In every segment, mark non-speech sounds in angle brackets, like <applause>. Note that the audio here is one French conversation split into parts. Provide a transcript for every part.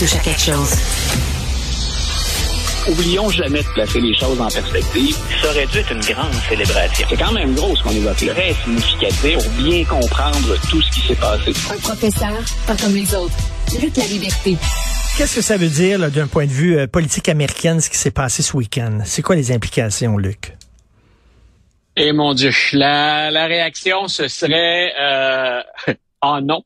Touche à quelque chose. Oublions jamais de placer les choses en perspective. Ça aurait dû être une grande célébration. C'est quand même gros ce qu'on évoque là. Très significatif pour bien comprendre tout ce qui s'est passé. Un professeur, pas comme les autres. Lutte la liberté. Qu'est-ce que ça veut dire d'un point de vue euh, politique américaine, ce qui s'est passé ce week-end? C'est quoi les implications, Luc? Eh mon Dieu, la, la réaction, ce serait euh, <laughs> oh non.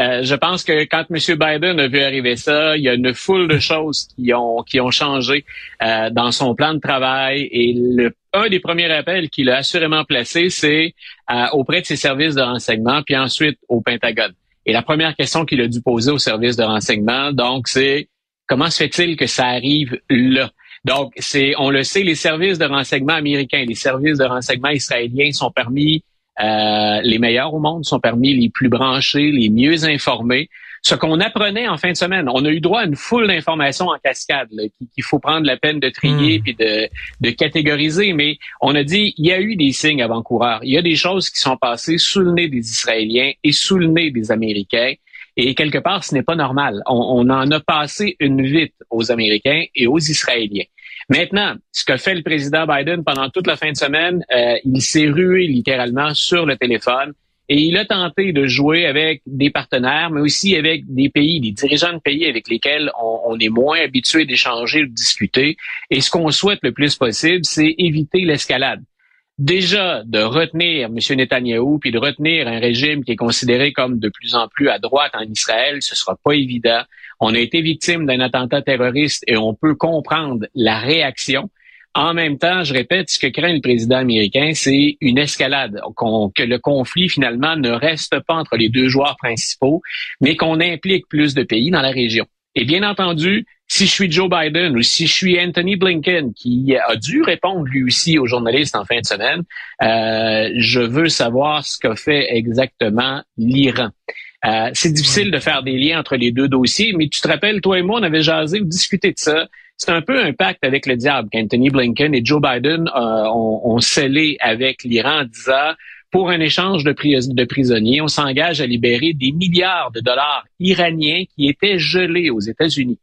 Euh, je pense que quand M. Biden a vu arriver ça, il y a une foule de choses qui ont qui ont changé euh, dans son plan de travail. Et le, un des premiers appels qu'il a assurément placé, c'est euh, auprès de ses services de renseignement, puis ensuite au Pentagone. Et la première question qu'il a dû poser aux services de renseignement, donc, c'est comment se fait-il que ça arrive là? Donc, c'est, on le sait, les services de renseignement américains, les services de renseignement israéliens sont permis euh, les meilleurs au monde, sont parmi les plus branchés, les mieux informés. Ce qu'on apprenait en fin de semaine, on a eu droit à une foule d'informations en cascade qu'il faut prendre la peine de trier hmm. puis de, de catégoriser, mais on a dit il y a eu des signes avant-coureurs. Il y a des choses qui sont passées sous le nez des Israéliens et sous le nez des Américains. Et quelque part, ce n'est pas normal. On, on en a passé une vite aux Américains et aux Israéliens. Maintenant, ce que fait le président Biden pendant toute la fin de semaine, euh, il s'est rué littéralement sur le téléphone et il a tenté de jouer avec des partenaires, mais aussi avec des pays, des dirigeants de pays avec lesquels on, est moins habitué d'échanger ou de discuter. Et ce qu'on souhaite le plus possible, c'est éviter l'escalade déjà de retenir M. Netanyahou puis de retenir un régime qui est considéré comme de plus en plus à droite en Israël, ce sera pas évident. On a été victime d'un attentat terroriste et on peut comprendre la réaction. En même temps, je répète, ce que craint le président américain, c'est une escalade, que le conflit finalement ne reste pas entre les deux joueurs principaux, mais qu'on implique plus de pays dans la région. Et bien entendu, si je suis Joe Biden ou si je suis Anthony Blinken, qui a dû répondre lui aussi aux journalistes en fin de semaine, euh, je veux savoir ce qu'a fait exactement l'Iran. Euh, c'est difficile de faire des liens entre les deux dossiers, mais tu te rappelles, toi et moi, on avait jasé ou discuté de ça. C'est un peu un pacte avec le diable qu'Anthony Blinken et Joe Biden euh, ont, ont, scellé avec l'Iran en disant pour un échange de, de prisonniers, on s'engage à libérer des milliards de dollars iraniens qui étaient gelés aux États-Unis.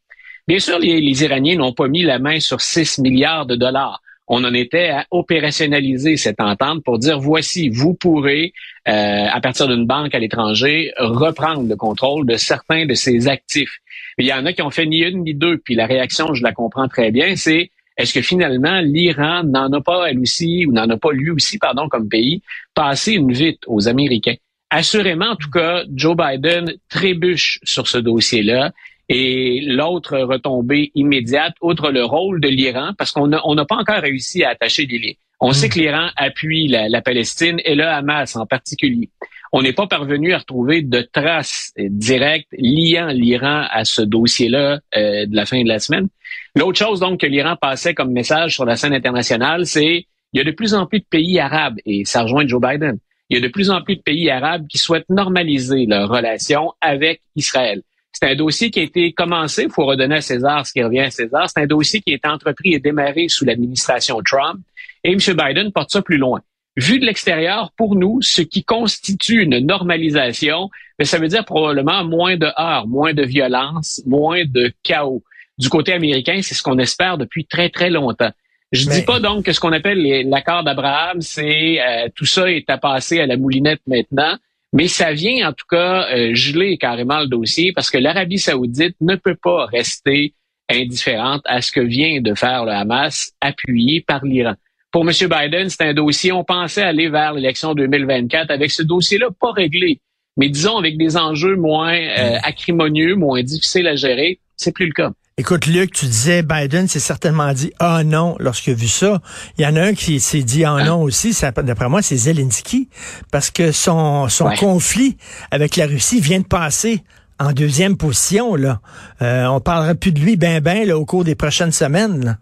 Bien sûr, les, Iraniens n'ont pas mis la main sur 6 milliards de dollars. On en était à opérationnaliser cette entente pour dire voici, vous pourrez, euh, à partir d'une banque à l'étranger, reprendre le contrôle de certains de ces actifs. Il y en a qui ont fait ni une ni deux, puis la réaction, je la comprends très bien, c'est est-ce que finalement l'Iran n'en a pas elle aussi, ou n'en a pas lui aussi, pardon, comme pays, passé une vite aux Américains? Assurément, en tout cas, Joe Biden trébuche sur ce dossier-là. Et l'autre retombée immédiate, outre le rôle de l'Iran, parce qu'on n'a pas encore réussi à attacher des liens. On sait hmm. que l'Iran appuie la, Palestine et le Hamas en particulier. On n'est pas parvenu à retrouver de traces directes liant l'Iran à ce dossier-là euh, de la fin de la semaine. L'autre chose donc que l'Iran passait comme message sur la scène internationale, c'est il y a de plus en plus de pays arabes, et ça rejoint Joe Biden, il y a de plus en plus de pays arabes qui souhaitent normaliser leurs relations avec Israël. C'est un dossier qui a été commencé, il faut redonner à César ce qui revient à César. C'est un dossier qui a été entrepris et démarré sous l'administration Trump. Et M. Biden porte ça plus loin. Vu de l'extérieur, pour nous, ce qui constitue une normalisation, mais ben, ça veut dire probablement moins de heurts, moins de violence, moins de chaos. Du côté américain, c'est ce qu'on espère depuis très, très longtemps. Je ne dis pas donc que ce qu'on appelle l'accord d'Abraham, c'est euh, tout ça est à passer à la moulinette maintenant. Mais ça vient en tout cas euh, geler carrément le dossier parce que l'Arabie saoudite ne peut pas rester indifférente à ce que vient de faire le Hamas appuyé par l'Iran. Pour M. Biden, c'est un dossier, on pensait aller vers l'élection 2024 avec ce dossier-là pas réglé, mais disons avec des enjeux moins euh, acrimonieux, moins difficiles à gérer, c'est plus le cas. Écoute, Luc, tu disais Biden s'est certainement dit ah non lorsqu'il a vu ça. Il y en a un qui s'est dit ah non aussi. D'après moi, c'est Zelensky parce que son son conflit avec la Russie vient de passer en deuxième position. Là. Euh, on parlera plus de lui ben ben là, au cours des prochaines semaines.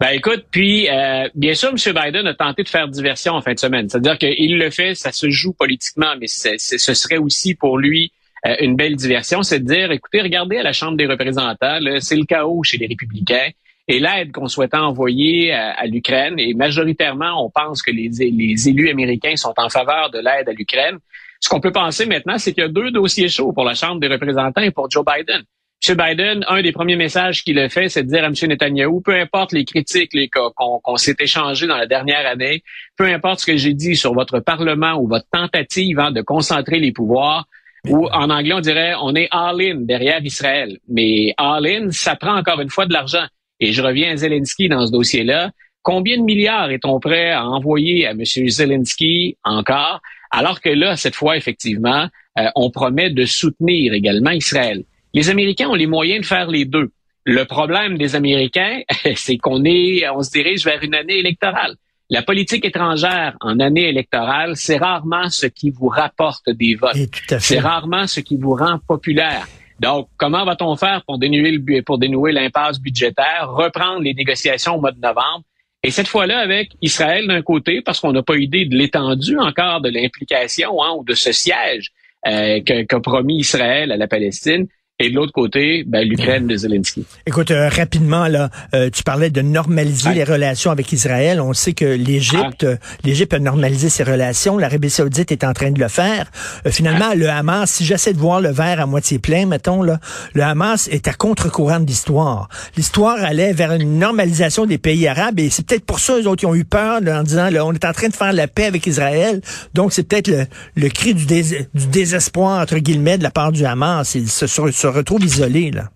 Ben écoute, puis euh, bien sûr, M. Biden a tenté de faire diversion en fin de semaine. C'est-à-dire qu'il le fait, ça se joue politiquement, mais ce serait aussi pour lui euh, une belle diversion, c'est de dire, écoutez, regardez à la Chambre des représentants, c'est le chaos chez les républicains. Et l'aide qu'on souhaitait envoyer à, l'Ukraine, et majoritairement, on pense que les, les élus américains sont en faveur de l'aide à l'Ukraine. Ce qu'on peut penser maintenant, c'est qu'il y a deux dossiers chauds pour la Chambre des représentants et pour Joe Biden. M. Biden, un des premiers messages qu'il a fait, c'est de dire à M. Netanyahu, peu importe les critiques qu'on s'est échangées dans la dernière année, peu importe ce que j'ai dit sur votre Parlement ou votre tentative hein, de concentrer les pouvoirs, ou en anglais, on dirait on est all-in derrière Israël. Mais all-in, ça prend encore une fois de l'argent. Et je reviens à Zelensky dans ce dossier-là. Combien de milliards est-on prêt à envoyer à M. Zelensky encore? Alors que là, cette fois, effectivement, euh, on promet de soutenir également Israël. Les Américains ont les moyens de faire les deux. Le problème des Américains, <laughs> c'est qu'on est, on se dirige vers une année électorale. La politique étrangère en année électorale, c'est rarement ce qui vous rapporte des votes. C'est rarement ce qui vous rend populaire. Donc, comment va-t-on faire pour dénouer, pour dénouer l'impasse budgétaire, reprendre les négociations au mois de novembre? Et cette fois-là, avec Israël d'un côté, parce qu'on n'a pas idée de l'étendue encore de l'implication hein, ou de ce siège euh, qu'a promis Israël à la Palestine, et de l'autre côté, ben, l'Ukraine de Zelensky. Écoute, euh, rapidement, là, euh, tu parlais de normaliser les relations avec Israël. On sait que l'Égypte, ah. l'Égypte a normalisé ses relations. L'Arabie saoudite est en train de le faire. Euh, finalement, ah. le Hamas, si j'essaie de voir le verre à moitié plein, mettons, là, le Hamas est à contre-courant de l'histoire. L'histoire allait vers une normalisation des pays arabes et c'est peut-être pour ça, eux autres, qui ont eu peur en disant, là, on est en train de faire la paix avec Israël. Donc, c'est peut-être le, le cri du, du, désespoir, entre guillemets, de la part du Hamas. Ils se, retrouve isolé, là.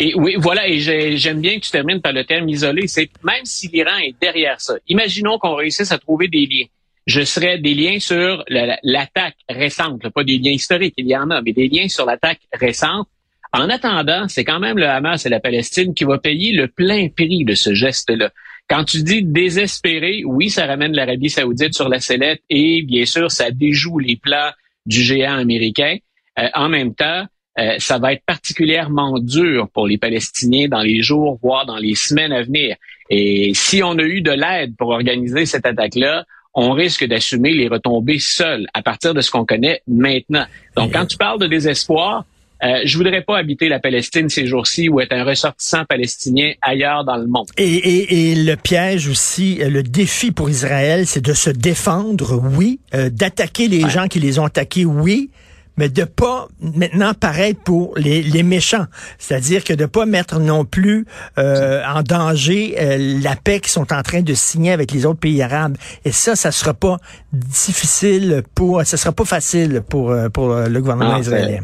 Et oui, voilà, et j'aime bien que tu termines par le terme isolé. C'est même si l'Iran est derrière ça. Imaginons qu'on réussisse à trouver des liens. Je serais des liens sur l'attaque récente, pas des liens historiques, il y en a, mais des liens sur l'attaque récente. En attendant, c'est quand même le Hamas et la Palestine qui va payer le plein prix de ce geste-là. Quand tu dis désespéré, oui, ça ramène l'Arabie saoudite sur la sellette et bien sûr, ça déjoue les plans du géant américain. Euh, en même temps, euh, ça va être particulièrement dur pour les Palestiniens dans les jours, voire dans les semaines à venir. Et si on a eu de l'aide pour organiser cette attaque-là, on risque d'assumer les retombées seuls à partir de ce qu'on connaît maintenant. Donc, quand tu parles de désespoir, euh, je voudrais pas habiter la Palestine ces jours-ci ou être un ressortissant palestinien ailleurs dans le monde. Et, le piège aussi, euh, le défi pour Israël, c'est de se défendre, oui, d'attaquer les gens qui les ont attaqués, oui, mais de pas maintenant paraître pour les, les méchants. C'est-à-dire que de pas mettre non plus euh, en danger euh, la paix qu'ils sont en train de signer avec les autres pays arabes. Et ça, ça sera pas difficile pour, ça sera pas facile pour euh, pour le gouvernement ah, israélien.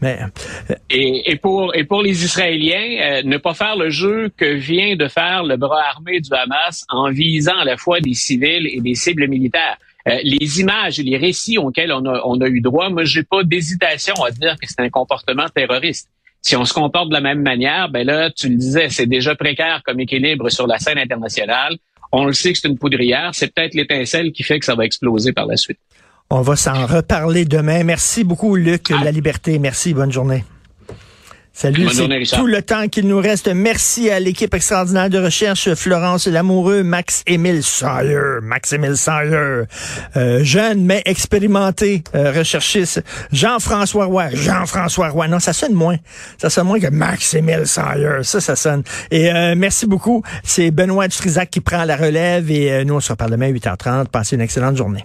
Mais et, et, pour et pour les Israéliens, ne pas faire le jeu que vient de faire le bras armé du Hamas en visant à la fois des civils et des cibles militaires. Euh, les images et les récits auxquels on a, on a eu droit, moi, j'ai pas d'hésitation à dire que c'est un comportement terroriste. Si on se comporte de la même manière, ben là, tu le disais, c'est déjà précaire comme équilibre sur la scène internationale. On le sait que c'est une poudrière. C'est peut-être l'étincelle qui fait que ça va exploser par la suite. On va s'en reparler demain. Merci beaucoup, Luc. Ah. La liberté. Merci. Bonne journée. Salut, c'est tout le temps qu'il nous reste. Merci à l'équipe extraordinaire de recherche, Florence Lamoureux, Max-Émile Sawyer, Max-Émile Sawyer, euh, jeune mais expérimenté euh, recherchiste, Jean-François Roy, Jean-François Roy. Non, ça sonne moins. Ça sonne moins que Max-Émile Sawyer. Ça, ça sonne. Et euh, merci beaucoup. C'est Benoît Dutrisac qui prend la relève et nous, on se reparle demain à 8h30. Passez une excellente journée.